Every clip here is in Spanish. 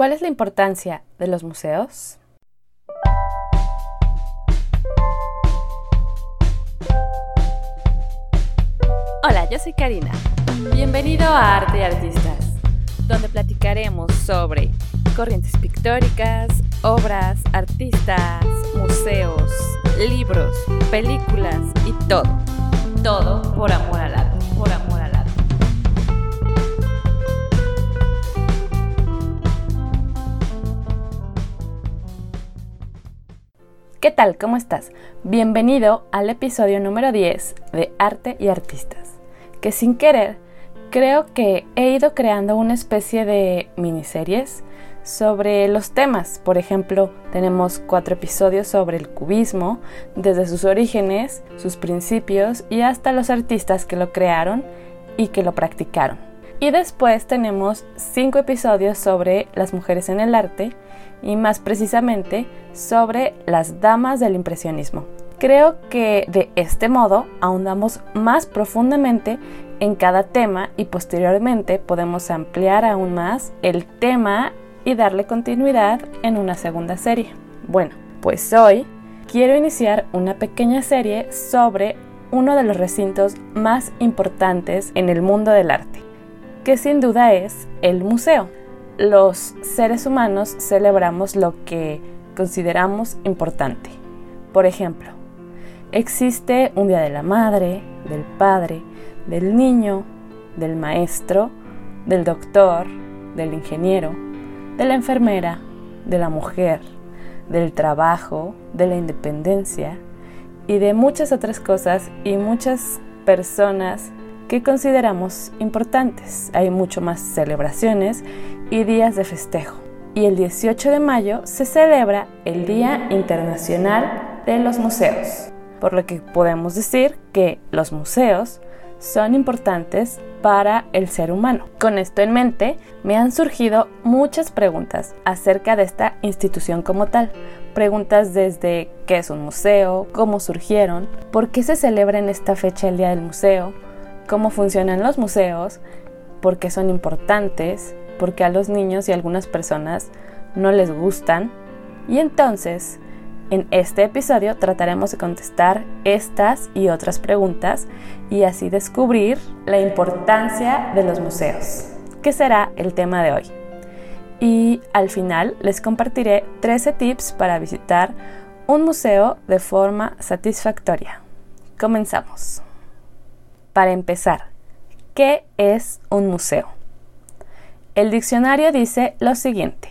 ¿Cuál es la importancia de los museos? Hola, yo soy Karina. Bienvenido a Arte y Artistas, donde platicaremos sobre corrientes pictóricas, obras, artistas, museos, libros, películas y todo. Todo por amor al arte, por amor ¿Qué tal? ¿Cómo estás? Bienvenido al episodio número 10 de Arte y Artistas, que sin querer creo que he ido creando una especie de miniseries sobre los temas. Por ejemplo, tenemos cuatro episodios sobre el cubismo, desde sus orígenes, sus principios y hasta los artistas que lo crearon y que lo practicaron. Y después tenemos cinco episodios sobre las mujeres en el arte y más precisamente sobre las damas del impresionismo. Creo que de este modo ahondamos más profundamente en cada tema y posteriormente podemos ampliar aún más el tema y darle continuidad en una segunda serie. Bueno, pues hoy quiero iniciar una pequeña serie sobre uno de los recintos más importantes en el mundo del arte, que sin duda es el museo. Los seres humanos celebramos lo que consideramos importante. Por ejemplo, existe un Día de la Madre, del Padre, del Niño, del Maestro, del Doctor, del Ingeniero, de la enfermera, de la mujer, del trabajo, de la independencia y de muchas otras cosas y muchas personas que consideramos importantes. Hay mucho más celebraciones y días de festejo. Y el 18 de mayo se celebra el Día Internacional de los Museos, por lo que podemos decir que los museos son importantes para el ser humano. Con esto en mente, me han surgido muchas preguntas acerca de esta institución como tal. Preguntas desde qué es un museo, cómo surgieron, por qué se celebra en esta fecha el Día del Museo, cómo funcionan los museos, por qué son importantes, por qué a los niños y algunas personas no les gustan. Y entonces, en este episodio trataremos de contestar estas y otras preguntas y así descubrir la importancia de los museos, que será el tema de hoy. Y al final les compartiré 13 tips para visitar un museo de forma satisfactoria. Comenzamos. Para empezar, ¿qué es un museo? El diccionario dice lo siguiente.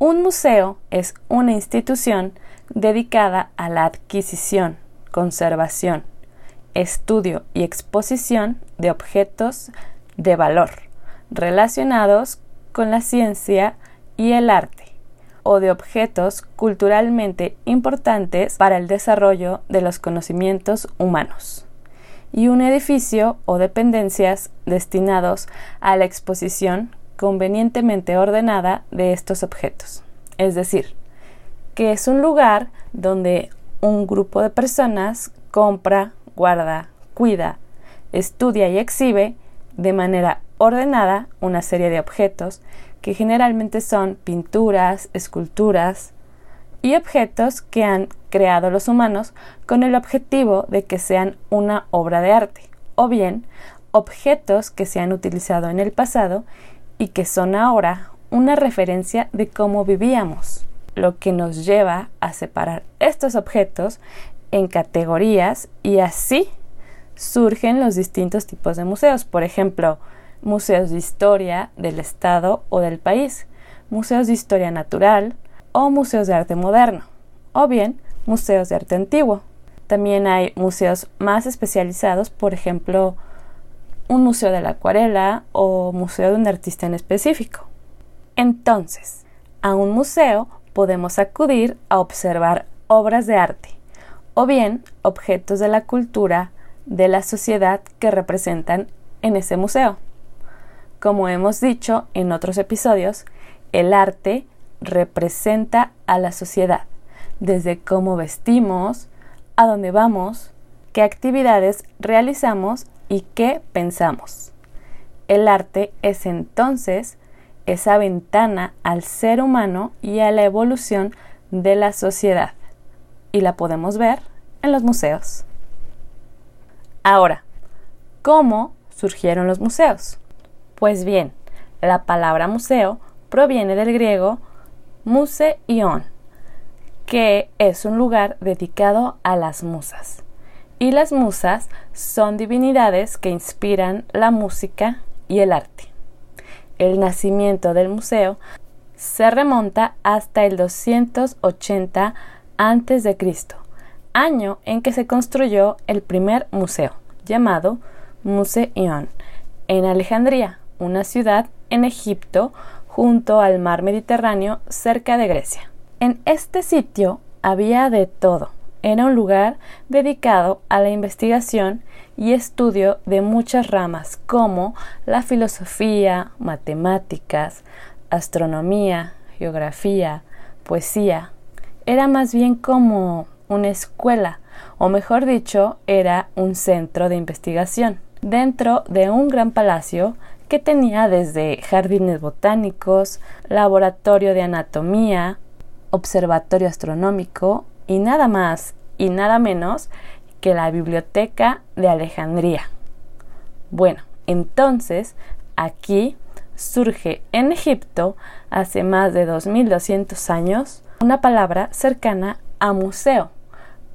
Un museo es una institución dedicada a la adquisición, conservación, estudio y exposición de objetos de valor relacionados con la ciencia y el arte o de objetos culturalmente importantes para el desarrollo de los conocimientos humanos y un edificio o dependencias destinados a la exposición convenientemente ordenada de estos objetos. Es decir, que es un lugar donde un grupo de personas compra, guarda, cuida, estudia y exhibe de manera ordenada una serie de objetos que generalmente son pinturas, esculturas y objetos que han creado los humanos con el objetivo de que sean una obra de arte, o bien objetos que se han utilizado en el pasado y que son ahora una referencia de cómo vivíamos lo que nos lleva a separar estos objetos en categorías y así surgen los distintos tipos de museos. Por ejemplo, museos de historia del Estado o del país, museos de historia natural o museos de arte moderno, o bien museos de arte antiguo. También hay museos más especializados, por ejemplo, un museo de la acuarela o museo de un artista en específico. Entonces, a un museo podemos acudir a observar obras de arte o bien objetos de la cultura de la sociedad que representan en ese museo. Como hemos dicho en otros episodios, el arte representa a la sociedad, desde cómo vestimos, a dónde vamos, qué actividades realizamos y qué pensamos. El arte es entonces esa ventana al ser humano y a la evolución de la sociedad. Y la podemos ver en los museos. Ahora, ¿cómo surgieron los museos? Pues bien, la palabra museo proviene del griego museion, que es un lugar dedicado a las musas. Y las musas son divinidades que inspiran la música y el arte. El nacimiento del museo se remonta hasta el 280 a.C., año en que se construyó el primer museo, llamado Museion, en Alejandría, una ciudad en Egipto junto al mar Mediterráneo cerca de Grecia. En este sitio había de todo. Era un lugar dedicado a la investigación y estudio de muchas ramas como la filosofía, matemáticas, astronomía, geografía, poesía. Era más bien como una escuela, o mejor dicho, era un centro de investigación, dentro de un gran palacio que tenía desde jardines botánicos, laboratorio de anatomía, observatorio astronómico y nada más y nada menos que la Biblioteca de Alejandría. Bueno, entonces aquí surge en Egipto hace más de 2200 años una palabra cercana a museo,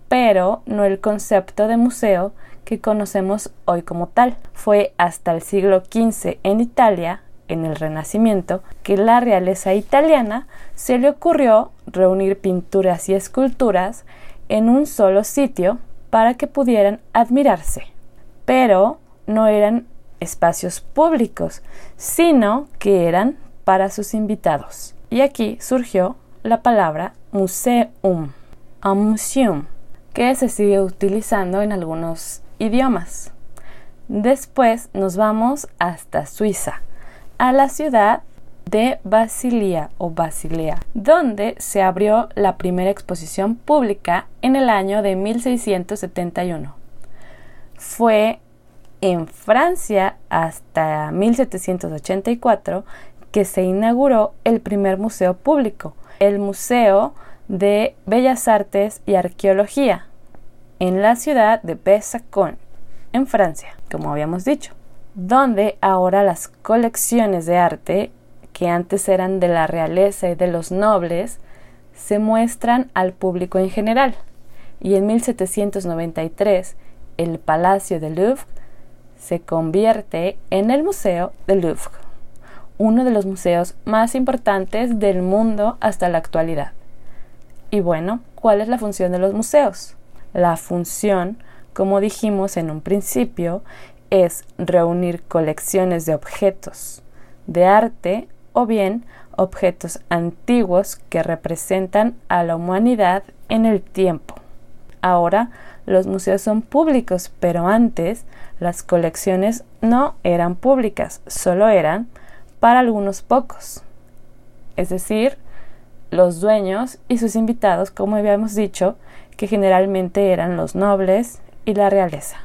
pero no el concepto de museo que conocemos hoy como tal. Fue hasta el siglo XV en Italia, en el Renacimiento, que la realeza italiana se le ocurrió reunir pinturas y esculturas en un solo sitio para que pudieran admirarse. Pero no eran espacios públicos, sino que eran para sus invitados. Y aquí surgió la palabra museum, a museum, que se sigue utilizando en algunos idiomas. Después nos vamos hasta Suiza, a la ciudad de Basilia o Basilea, donde se abrió la primera exposición pública en el año de 1671. Fue en Francia hasta 1784 que se inauguró el primer museo público, el Museo de Bellas Artes y Arqueología, en la ciudad de Pessacon, en Francia, como habíamos dicho, donde ahora las colecciones de arte, que antes eran de la realeza y de los nobles, se muestran al público en general. Y en 1793, el Palacio del Louvre se convierte en el Museo del Louvre, uno de los museos más importantes del mundo hasta la actualidad. Y bueno, ¿cuál es la función de los museos? La función, como dijimos en un principio, es reunir colecciones de objetos de arte o bien objetos antiguos que representan a la humanidad en el tiempo. Ahora los museos son públicos, pero antes las colecciones no eran públicas, solo eran para algunos pocos. Es decir, los dueños y sus invitados, como habíamos dicho, que generalmente eran los nobles y la realeza.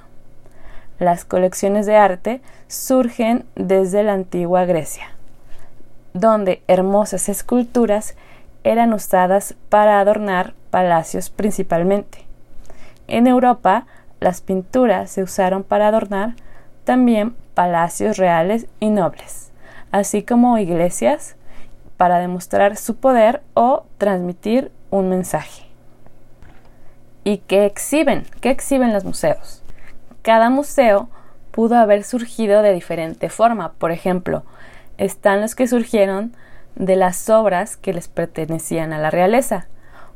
Las colecciones de arte surgen desde la antigua Grecia, donde hermosas esculturas eran usadas para adornar palacios principalmente. En Europa, las pinturas se usaron para adornar también palacios reales y nobles, así como iglesias para demostrar su poder o transmitir un mensaje. ¿Y qué exhiben? ¿Qué exhiben los museos? Cada museo pudo haber surgido de diferente forma. Por ejemplo, están los que surgieron de las obras que les pertenecían a la realeza,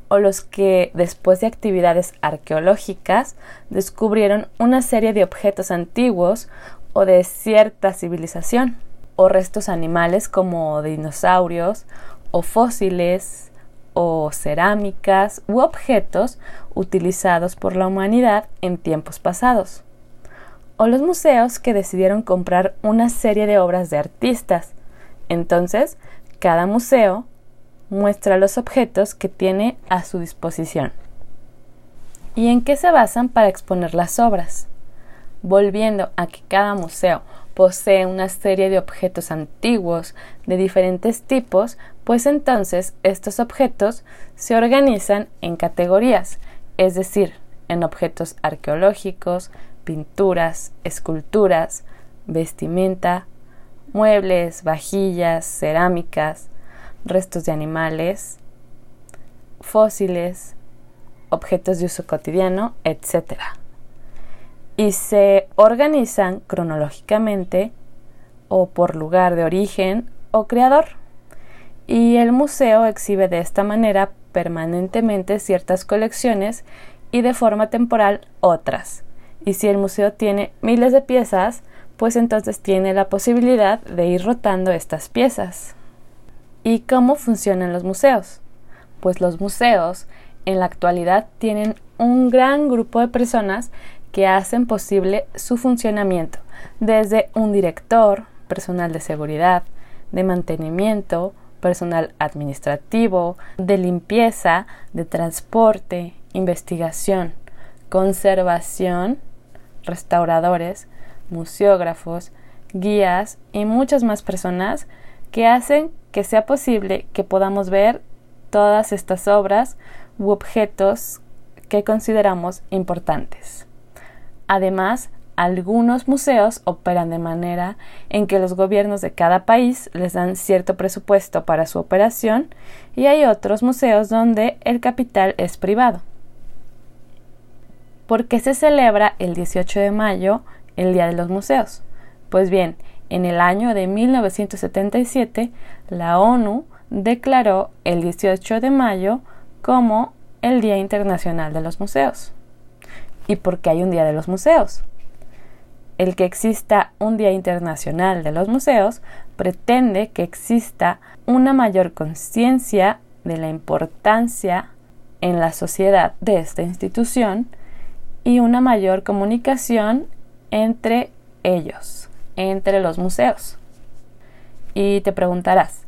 o los que, después de actividades arqueológicas, descubrieron una serie de objetos antiguos o de cierta civilización, o restos animales como dinosaurios, o fósiles, o cerámicas u objetos utilizados por la humanidad en tiempos pasados. O los museos que decidieron comprar una serie de obras de artistas. Entonces, cada museo muestra los objetos que tiene a su disposición. ¿Y en qué se basan para exponer las obras? Volviendo a que cada museo posee una serie de objetos antiguos de diferentes tipos, pues entonces estos objetos se organizan en categorías, es decir, en objetos arqueológicos, pinturas, esculturas, vestimenta, muebles, vajillas, cerámicas, restos de animales, fósiles, objetos de uso cotidiano, etc. Y se organizan cronológicamente o por lugar de origen o creador. Y el museo exhibe de esta manera permanentemente ciertas colecciones y de forma temporal otras. Y si el museo tiene miles de piezas, pues entonces tiene la posibilidad de ir rotando estas piezas. ¿Y cómo funcionan los museos? Pues los museos en la actualidad tienen un gran grupo de personas que hacen posible su funcionamiento, desde un director, personal de seguridad, de mantenimiento, personal administrativo, de limpieza, de transporte, investigación, conservación, restauradores, museógrafos, guías y muchas más personas que hacen que sea posible que podamos ver todas estas obras u objetos que consideramos importantes. Además, algunos museos operan de manera en que los gobiernos de cada país les dan cierto presupuesto para su operación y hay otros museos donde el capital es privado. ¿Por qué se celebra el 18 de mayo el Día de los Museos? Pues bien, en el año de 1977 la ONU declaró el 18 de mayo como el Día Internacional de los Museos. ¿Y por qué hay un Día de los Museos? El que exista un Día Internacional de los Museos pretende que exista una mayor conciencia de la importancia en la sociedad de esta institución y una mayor comunicación entre ellos, entre los museos. Y te preguntarás,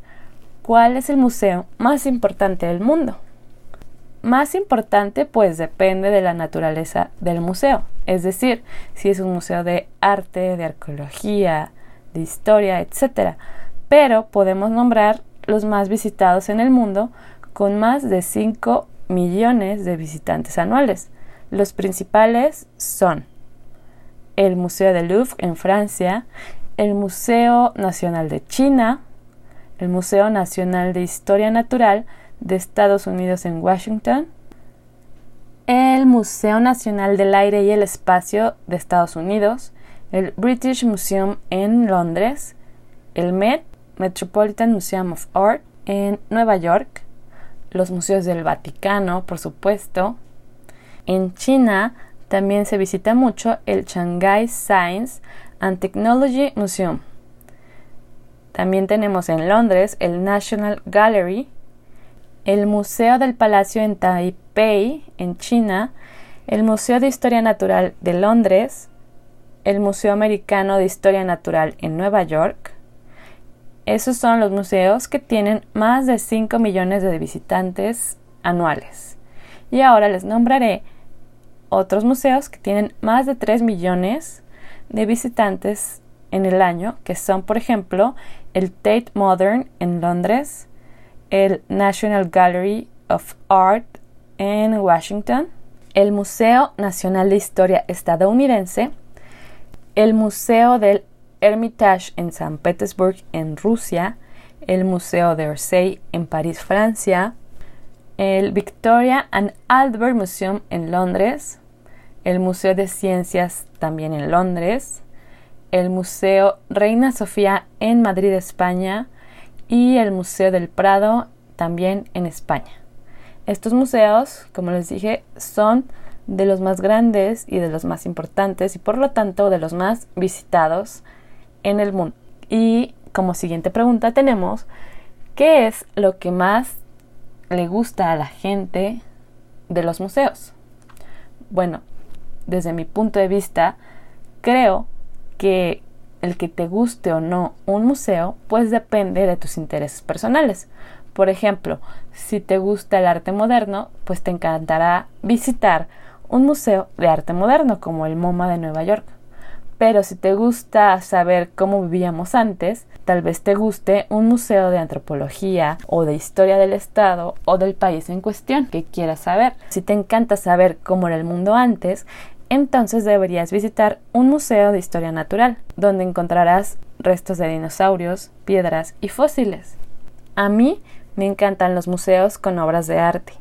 ¿cuál es el museo más importante del mundo? Más importante pues depende de la naturaleza del museo, es decir, si es un museo de arte, de arqueología, de historia, etc. Pero podemos nombrar los más visitados en el mundo con más de 5 millones de visitantes anuales. Los principales son el Museo del Louvre en Francia, el Museo Nacional de China, el Museo Nacional de Historia Natural de Estados Unidos en Washington, el Museo Nacional del Aire y el Espacio de Estados Unidos, el British Museum en Londres, el Met, Metropolitan Museum of Art en Nueva York, los museos del Vaticano, por supuesto. En China también se visita mucho el Shanghai Science and Technology Museum. También tenemos en Londres el National Gallery, el Museo del Palacio en Taipei, en China, el Museo de Historia Natural de Londres, el Museo Americano de Historia Natural en Nueva York. Esos son los museos que tienen más de 5 millones de visitantes anuales. Y ahora les nombraré otros museos que tienen más de 3 millones de visitantes en el año, que son, por ejemplo, el Tate Modern en Londres, el National Gallery of Art en Washington, el Museo Nacional de Historia estadounidense, el Museo del Hermitage en San Petersburg en Rusia, el Museo de Orsay en París, Francia, el Victoria and Albert Museum en Londres, el Museo de Ciencias también en Londres, el Museo Reina Sofía en Madrid, España, y el Museo del Prado también en España. Estos museos, como les dije, son de los más grandes y de los más importantes y por lo tanto de los más visitados en el mundo. Y como siguiente pregunta tenemos, ¿qué es lo que más le gusta a la gente de los museos? Bueno, desde mi punto de vista, creo que el que te guste o no un museo, pues depende de tus intereses personales. Por ejemplo, si te gusta el arte moderno, pues te encantará visitar un museo de arte moderno como el MoMA de Nueva York. Pero si te gusta saber cómo vivíamos antes, tal vez te guste un museo de antropología o de historia del Estado o del país en cuestión que quieras saber. Si te encanta saber cómo era el mundo antes, entonces deberías visitar un museo de historia natural, donde encontrarás restos de dinosaurios, piedras y fósiles. A mí me encantan los museos con obras de arte,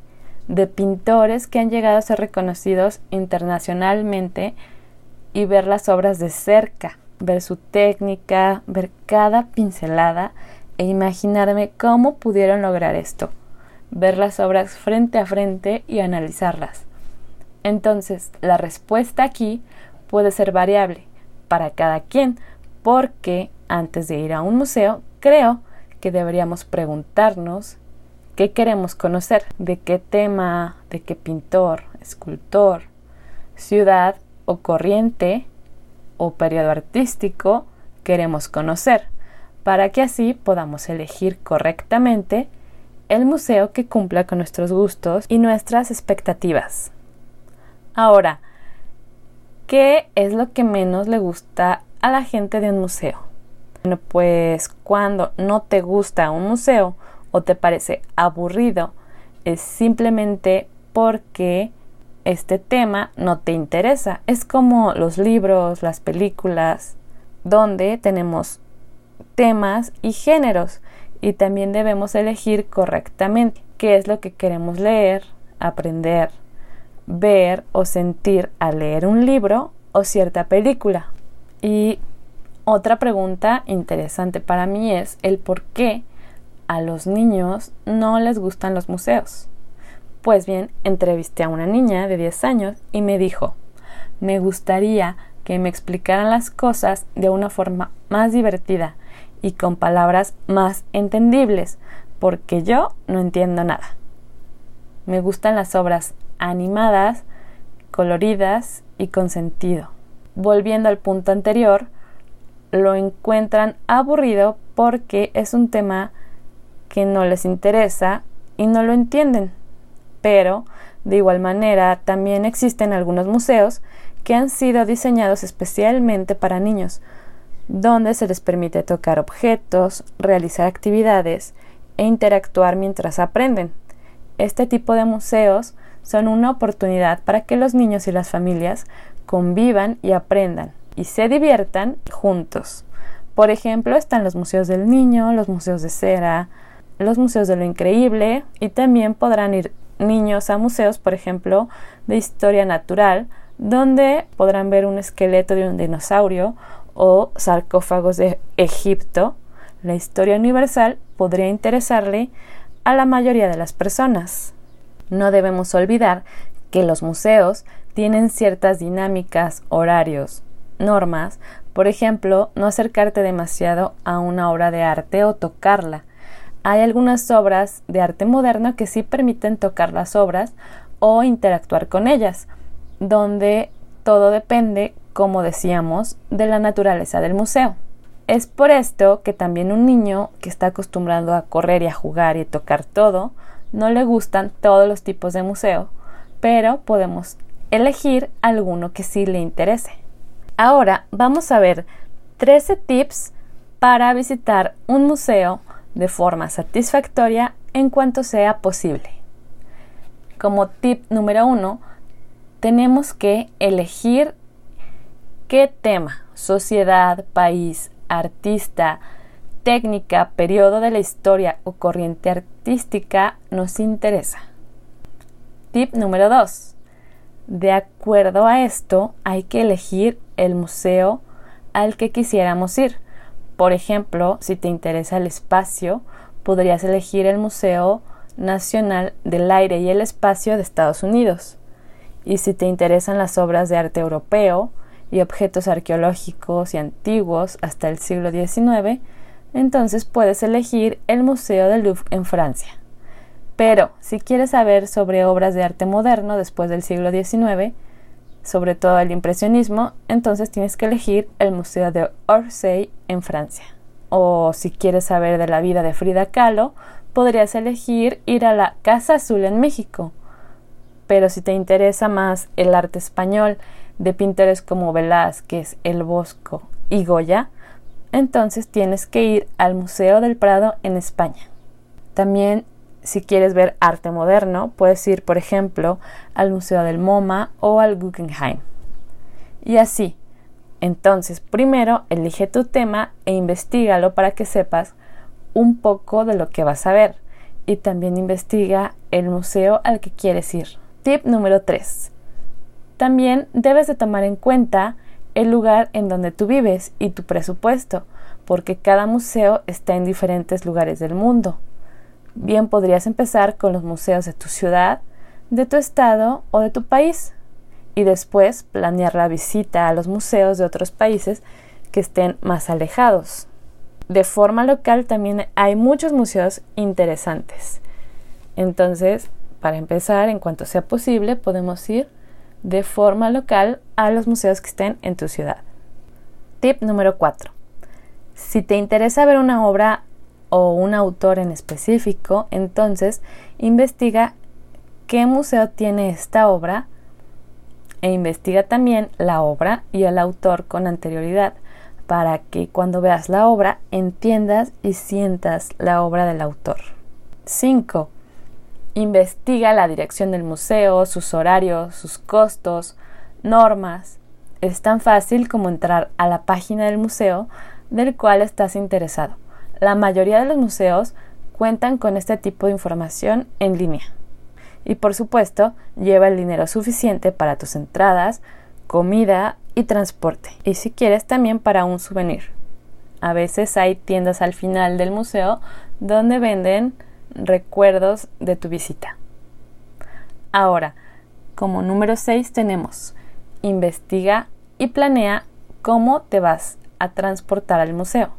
de pintores que han llegado a ser reconocidos internacionalmente y ver las obras de cerca, ver su técnica, ver cada pincelada e imaginarme cómo pudieron lograr esto, ver las obras frente a frente y analizarlas. Entonces, la respuesta aquí puede ser variable para cada quien, porque antes de ir a un museo, creo que deberíamos preguntarnos qué queremos conocer, de qué tema, de qué pintor, escultor, ciudad o corriente o periodo artístico queremos conocer, para que así podamos elegir correctamente el museo que cumpla con nuestros gustos y nuestras expectativas. Ahora, ¿qué es lo que menos le gusta a la gente de un museo? Bueno, pues cuando no te gusta un museo o te parece aburrido, es simplemente porque este tema no te interesa. Es como los libros, las películas, donde tenemos temas y géneros y también debemos elegir correctamente qué es lo que queremos leer, aprender, ver o sentir al leer un libro o cierta película. Y otra pregunta interesante para mí es el por qué a los niños no les gustan los museos. Pues bien, entrevisté a una niña de 10 años y me dijo, me gustaría que me explicaran las cosas de una forma más divertida y con palabras más entendibles, porque yo no entiendo nada. Me gustan las obras animadas, coloridas y con sentido. Volviendo al punto anterior, lo encuentran aburrido porque es un tema que no les interesa y no lo entienden. Pero, de igual manera, también existen algunos museos que han sido diseñados especialmente para niños, donde se les permite tocar objetos, realizar actividades e interactuar mientras aprenden. Este tipo de museos son una oportunidad para que los niños y las familias convivan y aprendan y se diviertan juntos. Por ejemplo, están los museos del niño, los museos de cera, los museos de lo increíble y también podrán ir niños a museos, por ejemplo, de historia natural, donde podrán ver un esqueleto de un dinosaurio o sarcófagos de Egipto. La historia universal podría interesarle a la mayoría de las personas. No debemos olvidar que los museos tienen ciertas dinámicas, horarios, normas, por ejemplo, no acercarte demasiado a una obra de arte o tocarla. Hay algunas obras de arte moderno que sí permiten tocar las obras o interactuar con ellas, donde todo depende, como decíamos, de la naturaleza del museo. Es por esto que también un niño que está acostumbrado a correr y a jugar y tocar todo, no le gustan todos los tipos de museo, pero podemos elegir alguno que sí le interese. Ahora vamos a ver 13 tips para visitar un museo de forma satisfactoria en cuanto sea posible. Como tip número uno, tenemos que elegir qué tema, sociedad, país, artista, técnica, periodo de la historia o corriente artística nos interesa. Tip número 2. De acuerdo a esto, hay que elegir el museo al que quisiéramos ir. Por ejemplo, si te interesa el espacio, podrías elegir el Museo Nacional del Aire y el Espacio de Estados Unidos. Y si te interesan las obras de arte europeo y objetos arqueológicos y antiguos hasta el siglo XIX, entonces puedes elegir el Museo del Louvre en Francia. Pero si quieres saber sobre obras de arte moderno después del siglo XIX, sobre todo el impresionismo, entonces tienes que elegir el Museo de Orsay en Francia. O si quieres saber de la vida de Frida Kahlo, podrías elegir ir a la Casa Azul en México. Pero si te interesa más el arte español de pintores como Velázquez, El Bosco y Goya, entonces tienes que ir al Museo del Prado en España. También si quieres ver arte moderno, puedes ir, por ejemplo, al Museo del MoMA o al Guggenheim. Y así. Entonces, primero elige tu tema e investigalo para que sepas un poco de lo que vas a ver. Y también investiga el museo al que quieres ir. Tip número 3. También debes de tomar en cuenta el lugar en donde tú vives y tu presupuesto, porque cada museo está en diferentes lugares del mundo. Bien podrías empezar con los museos de tu ciudad, de tu estado o de tu país y después planear la visita a los museos de otros países que estén más alejados. De forma local también hay muchos museos interesantes. Entonces, para empezar, en cuanto sea posible, podemos ir de forma local a los museos que estén en tu ciudad. Tip número 4. Si te interesa ver una obra o un autor en específico, entonces investiga qué museo tiene esta obra e investiga también la obra y el autor con anterioridad para que cuando veas la obra entiendas y sientas la obra del autor. 5. Investiga la dirección del museo, sus horarios, sus costos, normas. Es tan fácil como entrar a la página del museo del cual estás interesado. La mayoría de los museos cuentan con este tipo de información en línea. Y por supuesto, lleva el dinero suficiente para tus entradas, comida y transporte. Y si quieres también para un souvenir. A veces hay tiendas al final del museo donde venden recuerdos de tu visita. Ahora, como número 6 tenemos investiga y planea cómo te vas a transportar al museo.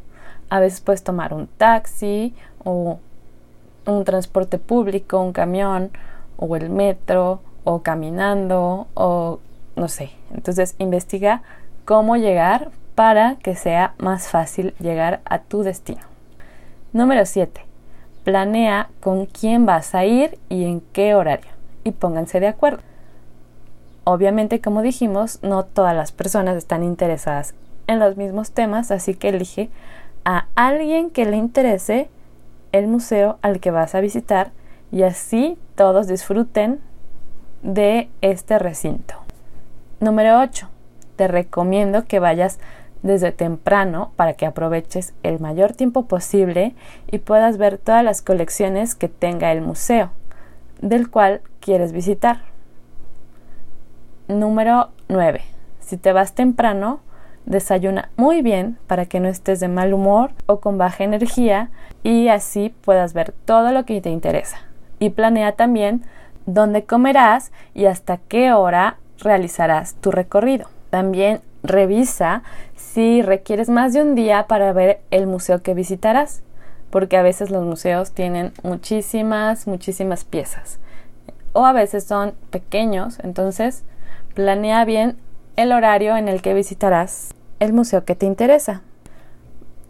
A veces puedes tomar un taxi o un transporte público, un camión o el metro o caminando o no sé. Entonces investiga cómo llegar para que sea más fácil llegar a tu destino. Número 7. Planea con quién vas a ir y en qué horario y pónganse de acuerdo. Obviamente, como dijimos, no todas las personas están interesadas en los mismos temas, así que elige a alguien que le interese el museo al que vas a visitar y así todos disfruten de este recinto. Número 8. Te recomiendo que vayas desde temprano para que aproveches el mayor tiempo posible y puedas ver todas las colecciones que tenga el museo del cual quieres visitar. Número 9. Si te vas temprano, Desayuna muy bien para que no estés de mal humor o con baja energía y así puedas ver todo lo que te interesa. Y planea también dónde comerás y hasta qué hora realizarás tu recorrido. También revisa si requieres más de un día para ver el museo que visitarás, porque a veces los museos tienen muchísimas, muchísimas piezas. O a veces son pequeños, entonces planea bien el horario en el que visitarás el museo que te interesa.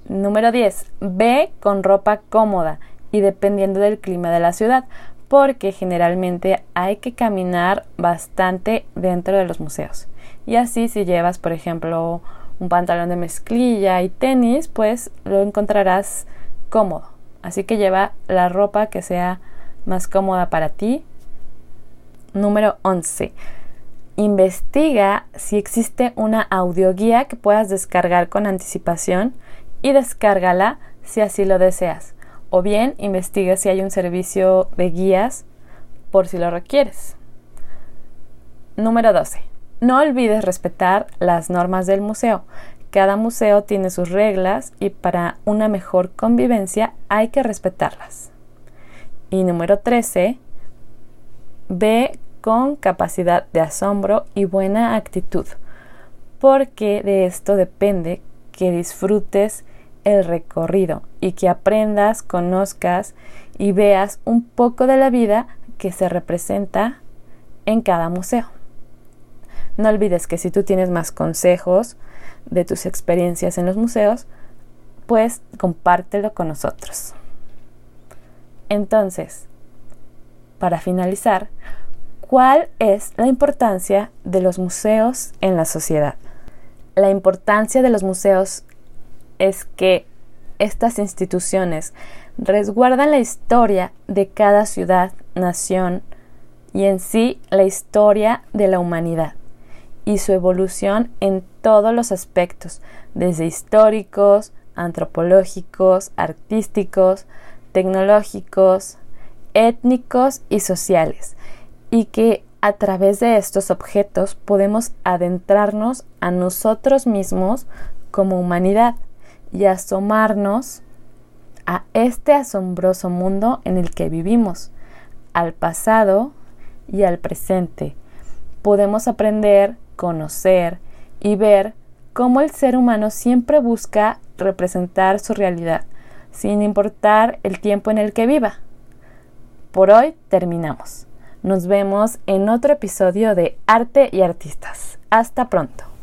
Número 10. Ve con ropa cómoda y dependiendo del clima de la ciudad, porque generalmente hay que caminar bastante dentro de los museos. Y así si llevas, por ejemplo, un pantalón de mezclilla y tenis, pues lo encontrarás cómodo. Así que lleva la ropa que sea más cómoda para ti. Número 11 investiga si existe una audioguía que puedas descargar con anticipación y descárgala si así lo deseas. O bien investiga si hay un servicio de guías por si lo requieres. Número 12. No olvides respetar las normas del museo. Cada museo tiene sus reglas y para una mejor convivencia hay que respetarlas. Y número 13. Ve con capacidad de asombro y buena actitud, porque de esto depende que disfrutes el recorrido y que aprendas, conozcas y veas un poco de la vida que se representa en cada museo. No olvides que si tú tienes más consejos de tus experiencias en los museos, pues compártelo con nosotros. Entonces, para finalizar, ¿Cuál es la importancia de los museos en la sociedad? La importancia de los museos es que estas instituciones resguardan la historia de cada ciudad, nación y en sí la historia de la humanidad y su evolución en todos los aspectos, desde históricos, antropológicos, artísticos, tecnológicos, étnicos y sociales, y que a través de estos objetos podemos adentrarnos a nosotros mismos como humanidad y asomarnos a este asombroso mundo en el que vivimos, al pasado y al presente. Podemos aprender, conocer y ver cómo el ser humano siempre busca representar su realidad, sin importar el tiempo en el que viva. Por hoy terminamos. Nos vemos en otro episodio de Arte y Artistas. Hasta pronto.